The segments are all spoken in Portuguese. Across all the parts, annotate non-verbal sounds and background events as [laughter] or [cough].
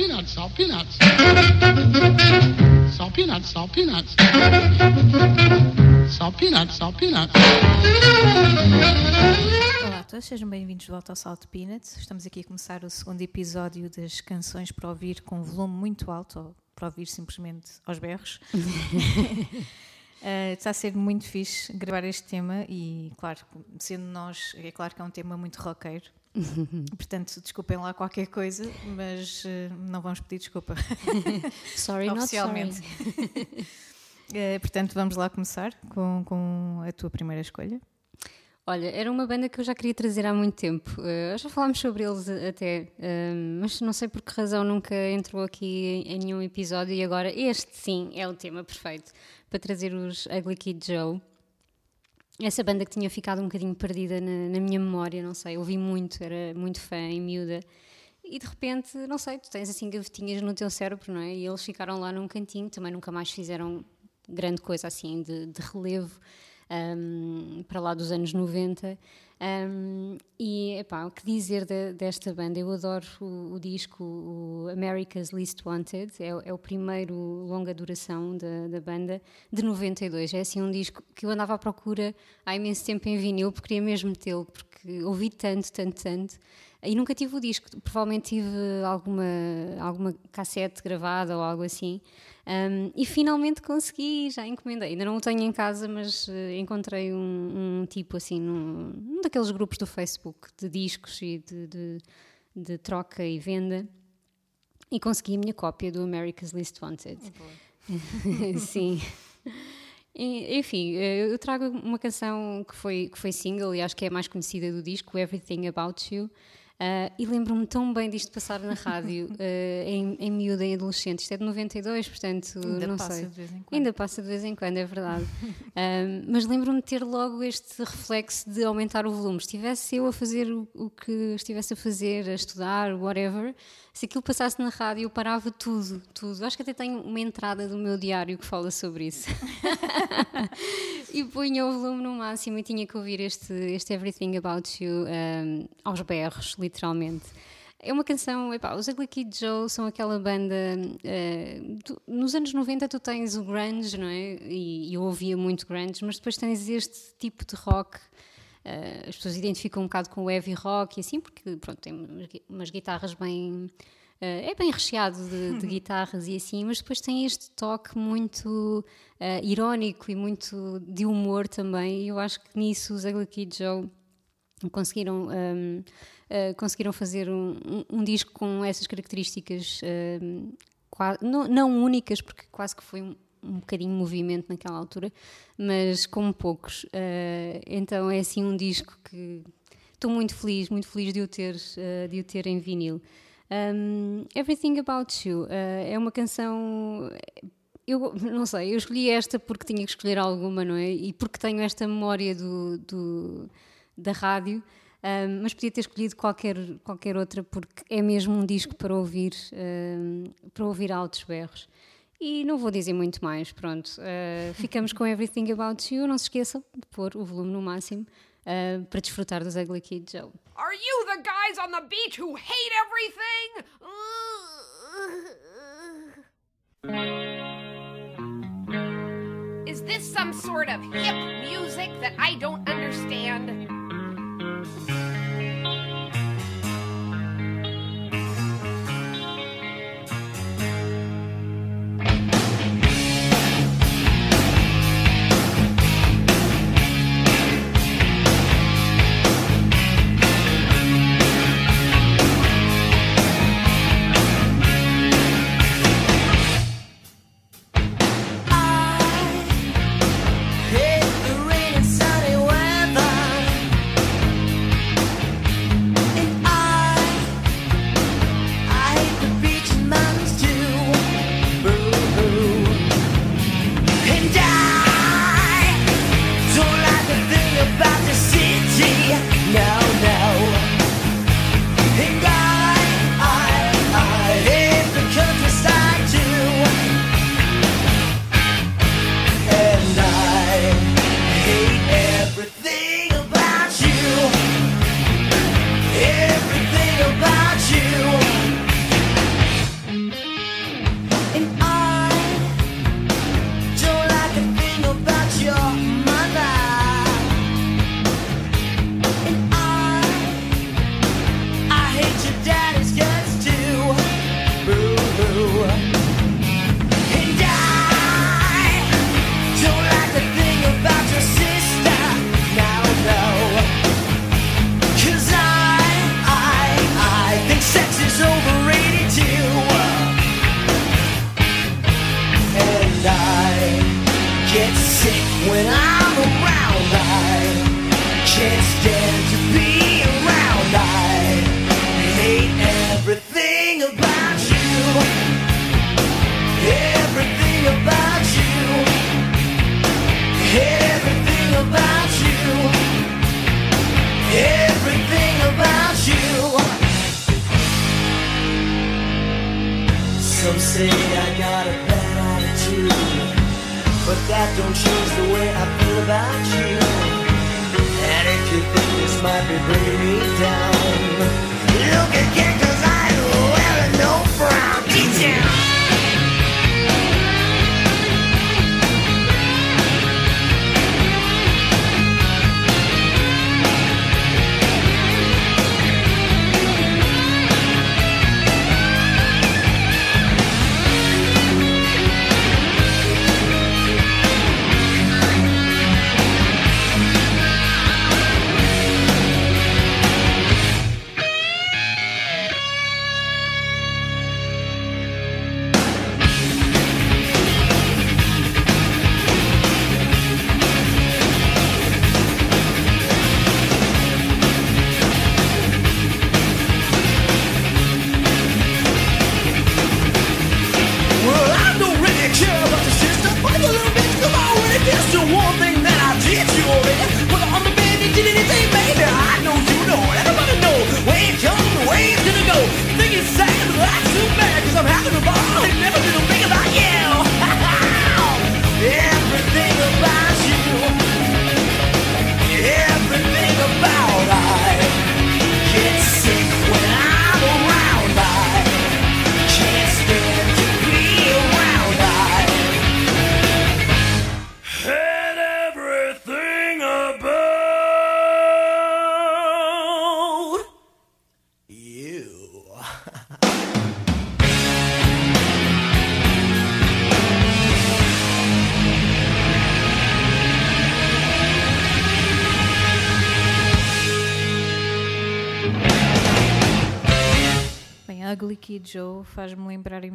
peanuts, salt peanuts. Salt peanuts, salt peanuts. Salt peanuts, salt peanuts. Olá a todos, sejam bem-vindos de volta ao Salt Peanuts. Estamos aqui a começar o segundo episódio das canções para ouvir com volume muito alto ou para ouvir simplesmente aos berros. Uh, [laughs] está a ser muito fixe gravar este tema e, claro, sendo nós, é claro que é um tema muito roqueiro. [laughs] Portanto, desculpem lá qualquer coisa, mas uh, não vamos pedir desculpa. [laughs] sorry, Oficialmente. uh, [laughs] portanto, vamos lá começar com, com a tua primeira escolha. Olha, era uma banda que eu já queria trazer há muito tempo. Uh, já falámos sobre eles até, uh, mas não sei por que razão nunca entrou aqui em, em nenhum episódio e agora este sim é o tema perfeito para trazer os Ugly Kid Joe. Essa banda que tinha ficado um bocadinho perdida na, na minha memória, não sei, ouvi muito, era muito fã em miúda. E de repente, não sei, tu tens assim gavetinhas no teu cérebro, não é? E eles ficaram lá num cantinho, também nunca mais fizeram grande coisa assim de, de relevo um, para lá dos anos 90. Um, e epá, o que dizer de, desta banda? Eu adoro o, o disco o America's Least Wanted, é, é, o primeiro longa duração da, da, banda, de 92. É assim um disco que eu andava à procura há imenso tempo em vinil, porque queria mesmo tê-lo, porque ouvi tanto, tanto, tanto. E nunca tive o disco, provavelmente tive alguma, alguma cassete gravada ou algo assim. Um, e finalmente consegui, já encomendei. Ainda não o tenho em casa, mas uh, encontrei um, um, tipo assim, num, num, daqueles grupos do Facebook de discos e de, de, de, troca e venda. E consegui a minha cópia do America's Least Wanted. Oh, [laughs] Sim. Enfim, eh, eu trago uma canção que foi, que foi single e acho que é a mais conhecida do disco, Everything About You. Uh, e lembro-me tão bem disto passar na rádio uh, [laughs] em, em miúda, em adolescente. Isto é de 92, portanto, Ainda não passa sei. De vez em quando. Ainda passa de vez em quando, é verdade. uh, [laughs] mas lembro-me de ter logo este reflexo de aumentar o volume. Estivesse eu a fazer o, o, que estivesse a fazer, a estudar, whatever, se aquilo passasse na rádio, eu parava tudo, tudo. Acho que até tenho uma entrada do meu diário que fala sobre isso. [laughs] e punha o volume no máximo e tinha que ouvir este, este Everything About You um, aos berros, literalmente. É uma canção, epá, os Ugly Kid Joe são aquela banda. Uh, tu, nos anos 90 tu tens o grunge, não é? E, eu ouvia muito grunge, mas depois tens este tipo de rock. Uh, as pessoas identificam um bocado com o heavy rock e assim, porque pronto, tem umas guitarras bem. Uh, é bem recheado de, de, [laughs] guitarras e assim, mas depois tem este toque muito irónico e muito de humor também. E eu acho que nisso os Ugly Kid Joe conseguiram, um, uh, conseguiram fazer um, um, um, disco com essas características quase, não, não, únicas, porque quase que foi um, um bocadinho movimento naquela altura, mas com poucos. então é assim um disco que estou muito feliz, muito feliz de o ter, de o ter em vinil. Um, Everything About You uh, é uma canção. Eu [laughs] não sei, eu escolhi esta porque tinha que escolher alguma, não é? E porque tenho esta memória do, do da rádio, um, mas podia ter escolhido qualquer, qualquer outra porque é mesmo um disco para ouvir, um, para ouvir altos berros. E não vou dizer muito mais, pronto. Uh, ficamos com Everything About You. Não se esqueçam de pôr o volume no máximo uh, para desfrutar dos Ugly Kid Joe. Are you the guys on the beach who hate everything? Is this some sort of hip music that I don't understand? I hate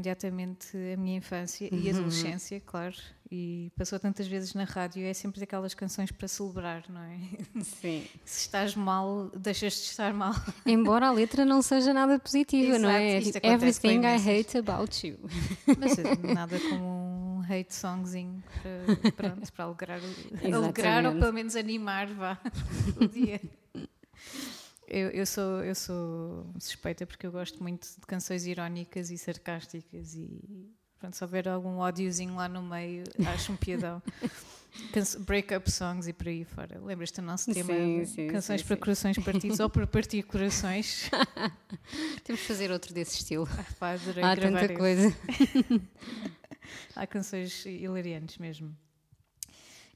imediatamente a minha infância e adolescência, claro. E passou tantas vezes na rádio, é sempre daquelas canções para celebrar, não é? [laughs] Sim. Se estás mal, deixas de estar mal. [laughs] Embora a letra não seja nada positiva, não é? Exato, isto acontece com Everything I hate about you. [laughs] Mas eh, nada como um hate songzinho para, pronto, para alegrar, alegrar ou pelo menos animar vá, o dia. Eu, eu, sou, eu sou suspeita porque eu gosto muito de canções irónicas e sarcásticas e pronto, se houver algum ódiozinho lá no meio, acho um piadão. [laughs] Break-up songs e por aí fora. Lembras-te do nosso tema? Sim, sim, canções sim, para corações partidos ou para partir corações. [laughs] Temos de fazer outro desse estilo. Ah, pá, Há tanta esse. coisa. [laughs] Há canções hilariantes mesmo.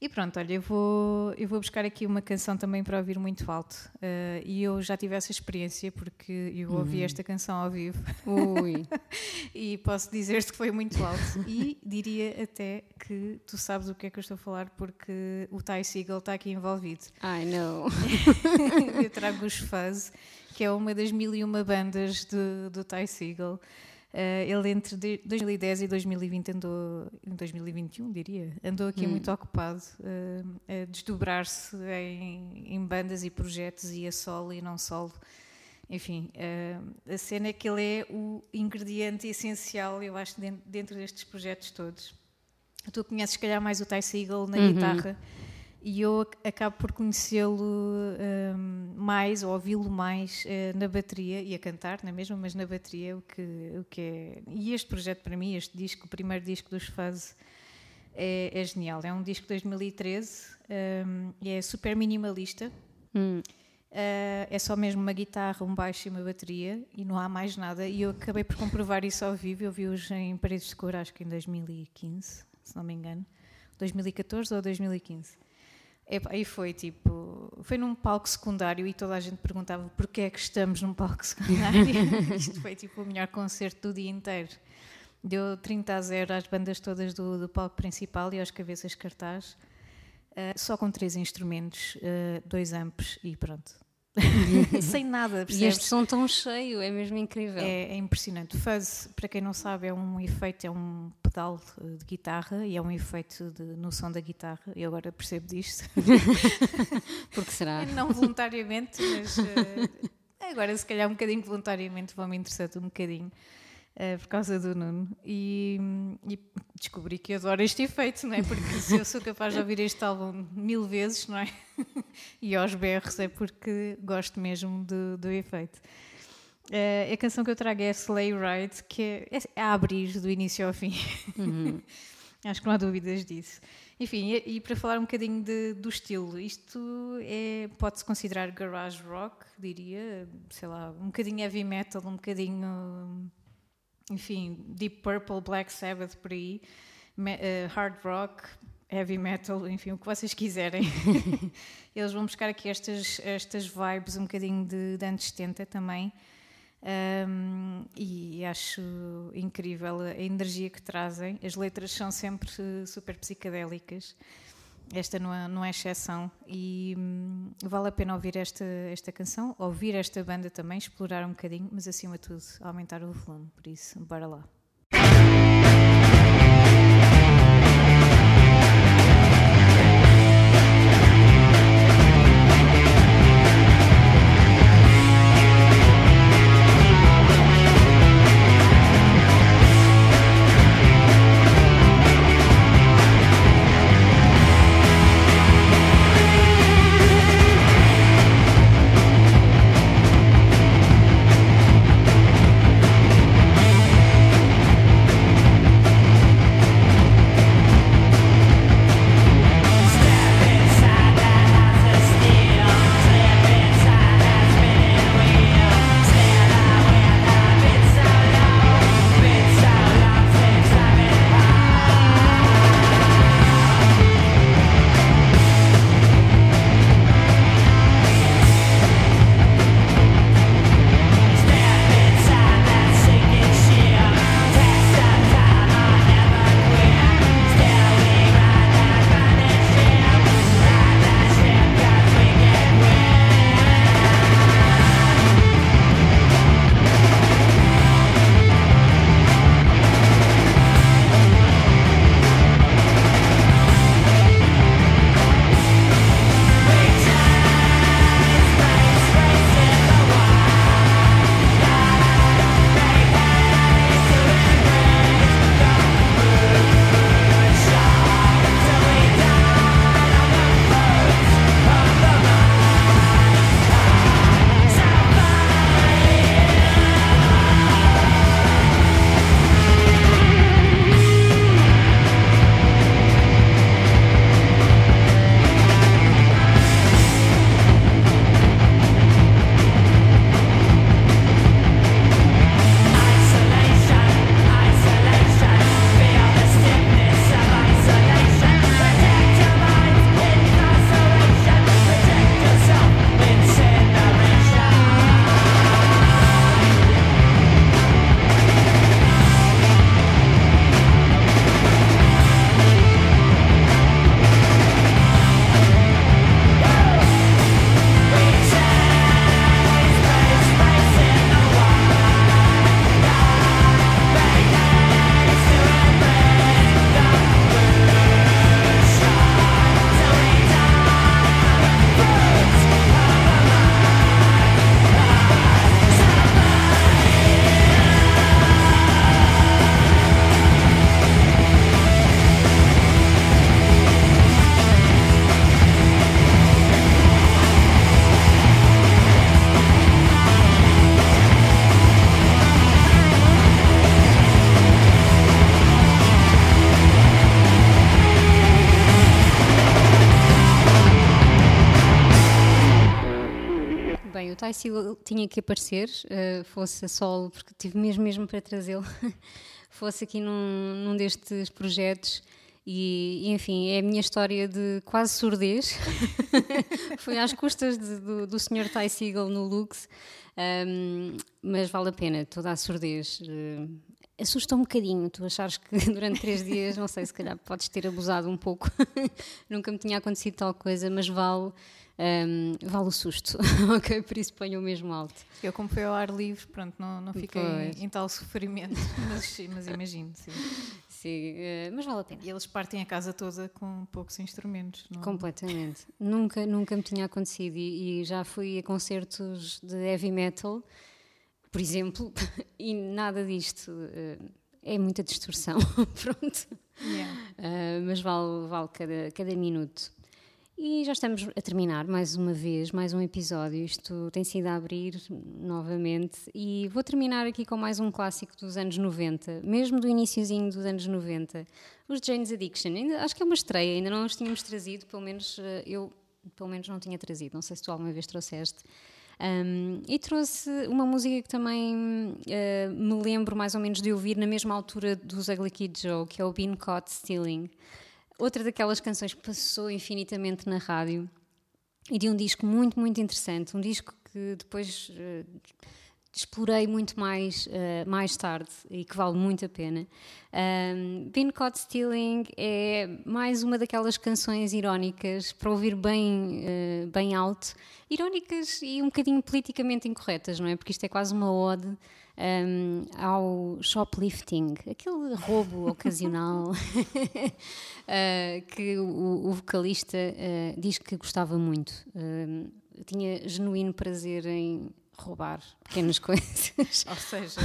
E pronto, olha, eu vou, eu vou buscar aqui uma canção também para ouvir muito alto. Eh, e eu já tive essa experiência porque eu ouvi esta canção ao vivo Ui. [laughs] e posso dizer-te que foi muito alto. E diria até que tu sabes o que é que eu estou a falar porque o Ty Seagal está aqui envolvido. I know. [laughs] eu trago os Fuzz, que é uma das mil e uma bandas de, do Ty Seagal. Eh, ele entre de- 2010 e 2020 andou, em 2021 diria, andou aqui muito ocupado eh, a desdobrar-se em, em bandas e projetos e a solo e não solo. Enfim, eh, a cena é que ele é o ingrediente essencial, eu acho, dentro, destes projetos todos. Tu conheces, se calhar, mais o Ty Seagal na guitarra e eu ac- acabo por conhecê-lo hum, mais ou ouvi-lo mais eh, na bateria e a cantar, não é mesmo? Mas na bateria, o que, o que é. E este projeto, para mim, este disco, o primeiro disco dos Fuzz, é, é genial. É um disco de 2013 hum, e é super minimalista. Uh, é só mesmo uma guitarra, um baixo e uma bateria e não há mais nada. E eu acabei por comprovar isso ao vivo. Eu vi-os em Paredes de Cor, acho que em 2015, se não me engano. 2014 ou 2015. E foi tipo, foi num palco secundário e toda a gente perguntava porquê é que estamos num palco [laughs] secundário. Isto foi tipo o melhor concerto do dia inteiro. Deu 30 a 0 às bandas todas do, do palco principal e aos cabeças cartaz. Uh, só com três instrumentos, uh, dois amps e pronto. [laughs] Sem nada, E percebes? este som tão cheio, é mesmo incrível. É, é impressionante. Fuzz, para quem não sabe, é um efeito, é um pedal eh, de guitarra e é um efeito de, no som da guitarra. Eu agora percebo disto. [laughs] [laughs] Porque será? não voluntariamente, mas eh, agora se calhar um bocadinho voluntariamente vou-me interessar um bocadinho eh, por causa do Nuno. E, e descobri que adoro este efeito, não é? Porque se eu sou capaz de ouvir este álbum mil vezes, não é? [laughs] e aos berros é porque gosto mesmo do, do efeito. Eh, a canção que eu trago é Sleigh Ride, que é, é a abrir do início ao fim. [laughs] Acho que não há dúvidas disso. Enfim, e, e para falar um bocadinho de- do estilo, isto é, pode-se considerar garage rock, diria, sei lá, um bocadinho heavy metal, um bocadinho, enfim, Deep Purple, Black Sabbath, por aí, me- eh, hard rock, heavy metal, enfim, o que vocês quiserem. [laughs] Eles vão buscar aqui estas, estas vibes um bocadinho de, de anos 70 também. Um, e acho incrível a energia que trazem. As letras são sempre eh, super psicadélicas. Esta não é, não é exceção. E hum, vale a pena ouvir esta, esta canção, ouvir esta banda também, explorar um bocadinho, mas acima de tudo, aumentar o volume. Por isso, bora lá. Bem, o Ty Segall tinha que aparecer, eh, fosse a solo, porque tive mesmo, mesmo para trazê-lo, [laughs] fosse aqui num, num destes projetos. E, enfim, é a minha história de quase surdez. [laughs] Foi às custas de- do, do Sr. Ty Segall no Lux, Ahm, mas vale a pena, toda a surdez. eh, assusta um bocadinho, tu achares que [laughs] durante três dias, não sei, se calhar podes ter abusado um pouco. Nunca me tinha acontecido tal coisa, mas vale, ahm, vale o susto, [laughs] ok? Por isso ponho o mesmo alto. Eu, como foi ao ar livre, pronto, não, não fiquei Pois. em tal sofrimento, [laughs] mas, mas imagino, sim. Sim, eh, mas vale a pena. E eles partem a casa toda com poucos instrumentos. Não? Completamente. nunca, nunca me tinha acontecido e, e já fui a concertos de heavy metal, por exemplo, [laughs] e nada disto. eh, é muita distorção, pronto. Yeah. Ah, mas vale, vale cada, cada minuto. E já estamos a terminar mais uma vez, mais um episódio. Isto tem sido a abrir novamente. E vou terminar aqui com mais um clássico dos anos 90, mesmo do iníciozinho dos anos 90. Os Jane's Addiction. Ainda, acho que é uma estreia, ainda não os tínhamos trazido, pelo menos eh, eu pelo menos não tinha trazido. Não sei se tu alguma vez trouxeste. Um, e trouxe uma música que também uh, me lembro mais ou menos de ouvir na mesma altura dos Ugly Kid Joe, que é o Bean Caught Stealing outra daquelas canções que passou infinitamente na rádio e de um disco muito, muito interessante. Um disco que depois uh, explorei muito mais uh, mais tarde e que vale muito a pena. Um, Been Caught Stealing é mais uma daquelas canções irónicas para ouvir bem, uh, bem alto, irónicas e um bocadinho politicamente incorretas, não é? Porque isto é quase uma ode um, ao shoplifting, aquele roubo [laughs] ocasional uh, [laughs] que o, o vocalista uh, diz que gostava muito. Uh, tinha genuíno prazer em roubar pequenas [laughs] coisas. Ou seja,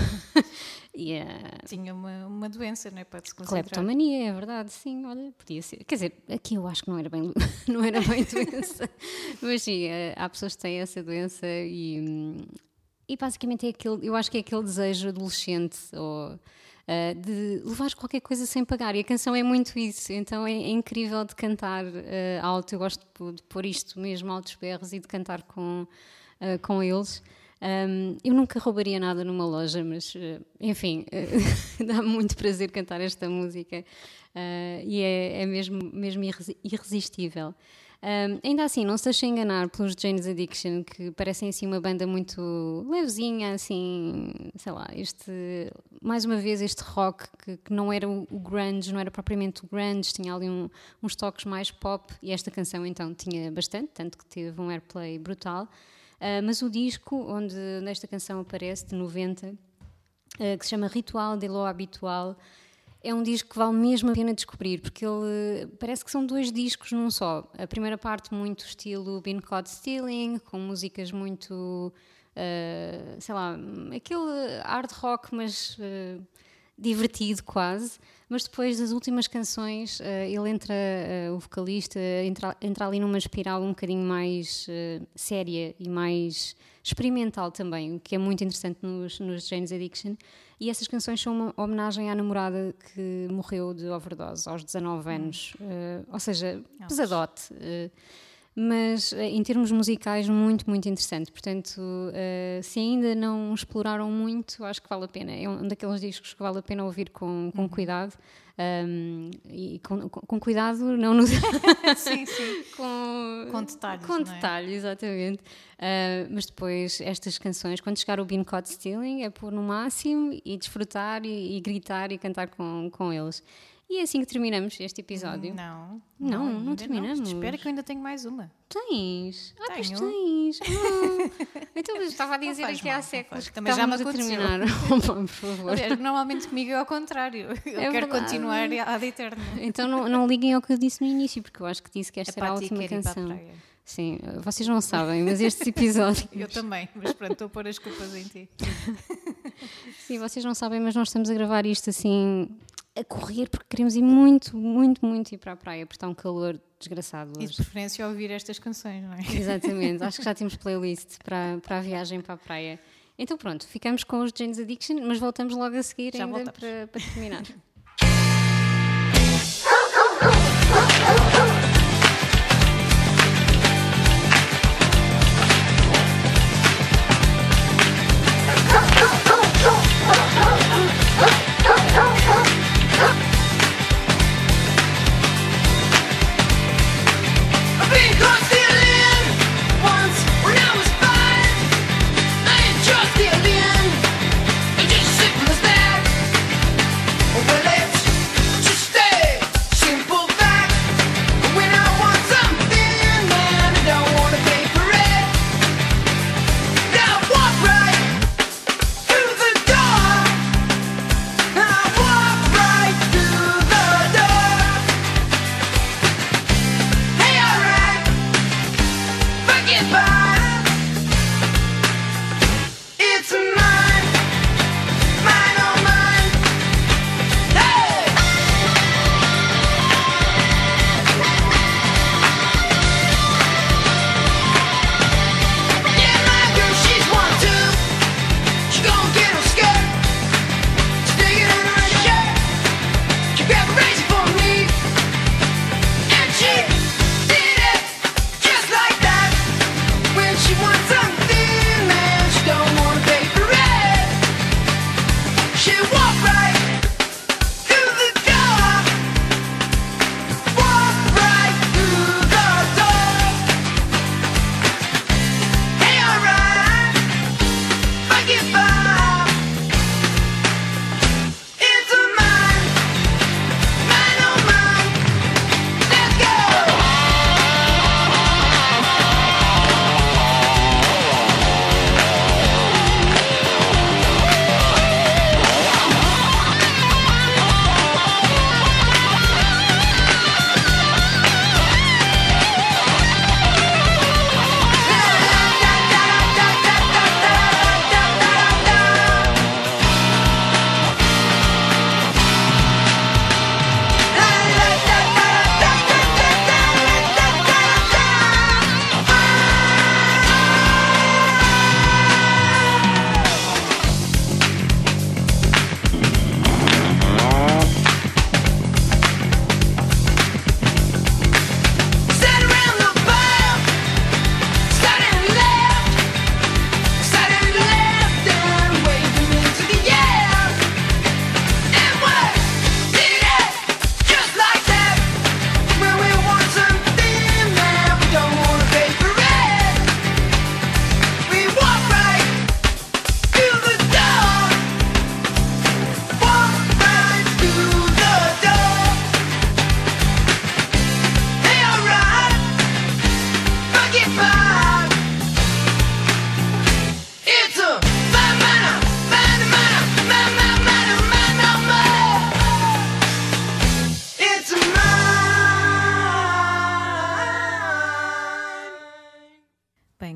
yeah. tinha uma, uma doença, não é? Para se concentrar. Cleptomania, é verdade, sim, olha, podia ser. Quer dizer, aqui eu acho que não era bem, não era bem doença, mas sim, há pessoas que têm essa doença e, hum, e basicamente é aquele, eu acho que é aquele desejo adolescente ou uh, de levar qualquer coisa sem pagar. E a canção é muito isso, então é, é incrível de cantar uh, alto. Eu gosto de, de pôr isto mesmo altos berros e de cantar com, uh, com eles. Um, eu nunca roubaria nada numa loja, mas enfim, [laughs] dá-me muito prazer cantar esta música e é, é mesmo, mesmo irresistível. Um, ainda assim, não se deixem enganar pelos Jane's Addiction, que parecem assim uma banda muito levezinha, assim, sei lá, este, mais uma vez este rock que, que não era o grunge, não era propriamente o grunge, tinha ali um, uns toques mais pop, e esta canção então tinha bastante, tanto que teve um airplay brutal. Uh, mas o disco onde nesta canção aparece, de 90, uh, que se chama Ritual de Lo Habitual, é um disco que vale mesmo a pena descobrir, porque ele parece que são dois discos num só. A primeira parte, muito estilo Been Caught Stealing, com músicas muito, uh, sei lá, aquele hard rock, mas uh, divertido quase. Mas depois das últimas canções, uh, ele entra, o vocalista, entra, entra ali numa espiral um bocadinho mais séria e mais experimental também, o que é muito interessante nos, nos Jane's Addiction. E essas canções são uma homenagem à namorada que morreu de overdose aos 19 anos. Uh, ou seja, pesadote. Uh, mas uh, em termos musicais, muito, muito interessante. Portanto, se ainda não exploraram muito, acho que vale a pena. É um daqueles discos que vale a pena ouvir com, com uhum. cuidado. Um, e com, com, cuidado, não nos. [laughs] sim, sim. [laughs] com, com detalhes. Com é? detalhes, exatamente. Uh, mas depois, estas canções, quando chegar o Bean Caught Stealing, é pôr no máximo e desfrutar e, e gritar e cantar com, com eles. E é assim que terminamos este episódio. Não. Não, não, não terminamos. Não. Espera que eu ainda tenho mais uma. Tens? Ah, pois tens. [laughs] Ah. Então, eu estava a dizer aqui mal, há séculos que Também já me a terminar. [laughs] Opa, por favor. Aliás, normalmente comigo é ao contrário. Eu quero verdade. continuar ad eterno. Então não, não liguem ao que eu disse no início, porque eu acho que disse que esta É era a última a canção. Sim, vocês não sabem, mas estes [laughs] episódios. Eu também, mas pronto, estou a pôr as culpas em ti. Sim, vocês não sabem, mas nós estamos a gravar isto assim a correr porque queremos ir muito, muito, muito ir para a praia, porque está um calor desgraçado E de hoje. preferência ouvir estas canções, não é? [laughs] Exatamente, acho que já temos playlist para, para a viagem para a praia. Então pronto, ficamos com os Jane's Addiction, mas voltamos logo a seguir Já ainda voltamos. para, para terminar. [laughs] been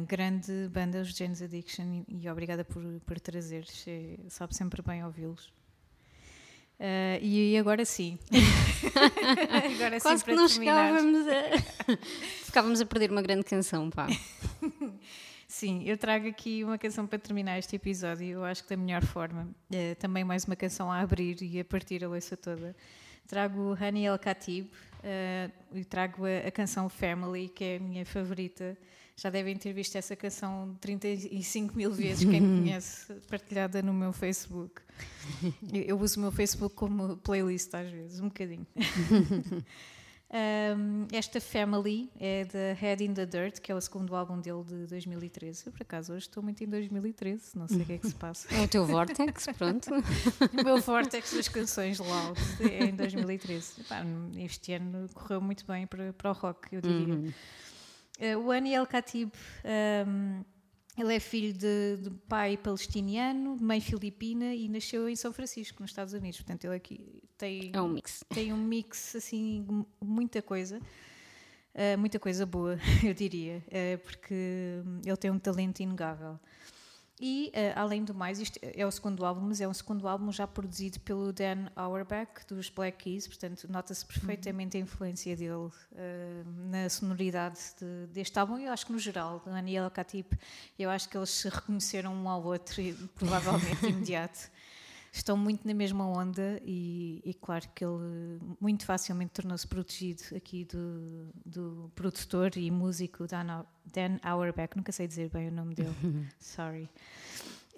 grande banda, os James Addiction, e, obrigada por, por trazeres. é- Sabe sempre bem ouvi-los. Ah, e agora sim. [laughs] agora Quase sim, que não terminar. chegávamos a. [laughs] Ficávamos a perder uma grande canção, pá. [laughs] Sim, eu trago aqui uma canção para terminar este episódio, eu acho que da melhor forma. Eh, também mais uma canção a abrir e a partir a leça toda. Trago Honey El Khatib eh, e trago a, a canção Family, que é a minha favorita. Já devem ter visto essa canção 35 mil vezes, quem me [laughs] conhece, partilhada no meu Facebook. Eu, uso o meu Facebook como playlist às vezes, um bocadinho. [laughs] Um, esta Family é da Head in the Dirt, que é o segundo álbum dele de 2013. Eu, por acaso, hoje estou muito em 2013, não sei o que é que se passa. É o teu Vortex, pronto. [laughs] o meu vortex das canções loud é em 2013. Epá, este ano correu muito bem para, para o rock, eu diria. Eh, o Ani El Khatib, um, ele é filho de, de pai palestiniano, mãe filipina e nasceu em São Francisco, nos Estados Unidos. Portanto, ele aqui tem É um mix. tem um mix assim, muita coisa, eh, muita coisa boa, [laughs] eu diria, eh, porque ele tem um talento inegável. E, eh, além do mais, isto é o segundo álbum, mas é um segundo álbum já produzido pelo Dan Auerbach, dos Black Keys, portanto, nota-se perfeitamente a influência dele eh, na sonoridade de- deste álbum, e eu acho que no geral, do Aniel Katip, eu acho que eles se reconheceram um ao outro, provavelmente [laughs] imediato estão muito na mesma onda e, e claro que ele muito facilmente tornou-se protegido aqui do, do produtor e músico Dan, Dan Auerbach, nunca sei dizer bem o nome dele, [laughs] sorry.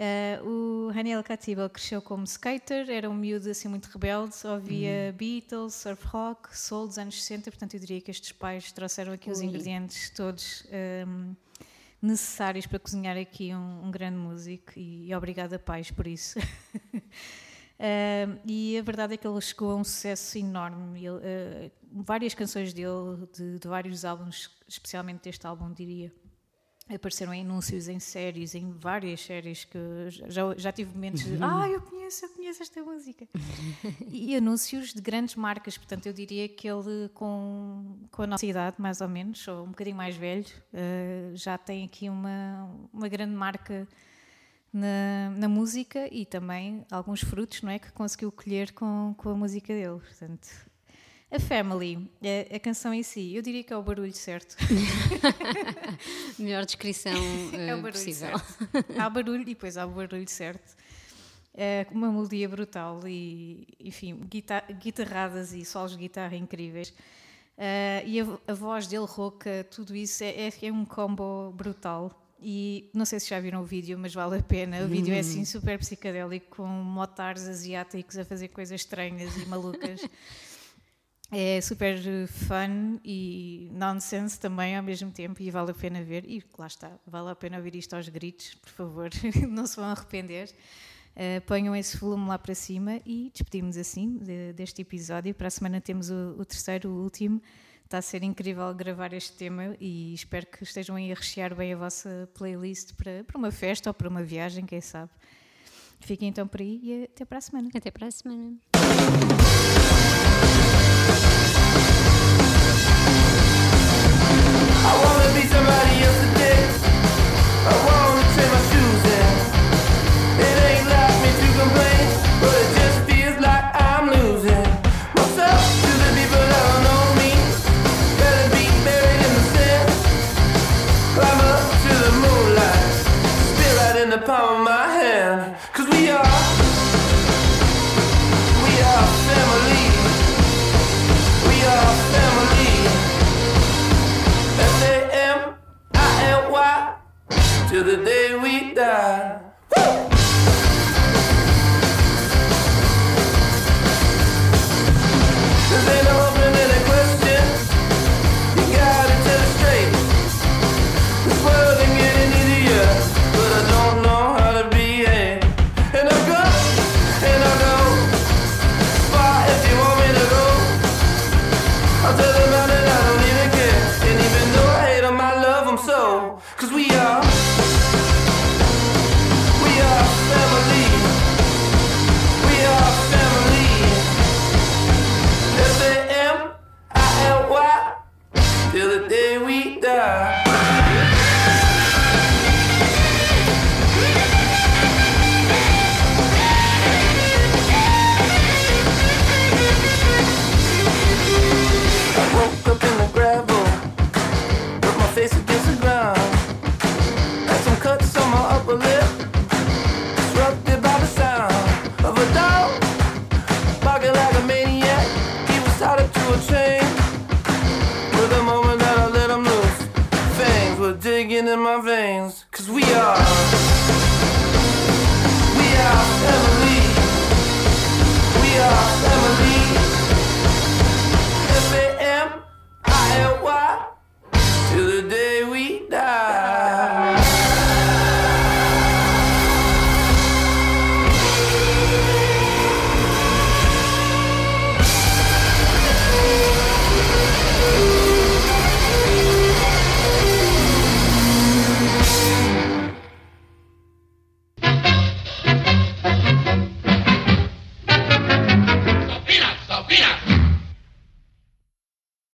Eh, o Raniel Catibel cresceu como skater, era um miúdo assim muito rebelde, ouvia Beatles, surf rock, soul dos anos 60, portanto eu diria que estes pais trouxeram aqui os Ui. ingredientes todos ehm, necessários para cozinhar aqui um, um grande músico e, obrigada pais por isso. [laughs] Um, e a verdade é que ele chegou a um sucesso enorme. Ele, uh, várias canções dele, de, de vários álbuns, especialmente deste álbum, diria, apareceram em anúncios, em séries, em várias séries que já, já tive momentos de ah, eu conheço, eu conheço esta música. [laughs] e anúncios de grandes marcas, portanto eu diria que ele com, com a nossa idade, mais ou menos, ou um bocadinho mais velho, uh, já tem aqui uma, uma grande marca na, na música e também alguns frutos não é, que conseguiu colher com, com a música dele. Portanto, a Family, a, a canção em si, eu diria que é o barulho certo. [laughs] Melhor descrição é o eh, barulho possível. certo. Há barulho e depois há o barulho certo. É uma melodia brutal e, enfim, guita- guitarradas e solos de guitarra incríveis. Eh, e a, a voz dele rouca, tudo isso é, é- é um combo brutal. E não sei se já viram o vídeo, mas vale a pena. O vídeo é assim super psicadélico, com motares asiáticos a fazer coisas estranhas e malucas. [laughs] É super fun e nonsense também ao mesmo tempo e vale a pena ver. E lá está, vale a pena ouvir isto aos gritos, por favor, [laughs] não se vão arrepender. Eh, ponham esse volume lá para cima e despedimos assim de- deste episódio. Para a semana temos o, o terceiro, o último. Está a ser incrível gravar este tema e espero que estejam aí a rechear bem a vossa playlist para, para uma festa ou para uma viagem, quem sabe. Fiquem então por aí e até para a semana. Até para a semana. I wanna be somebody else's dick.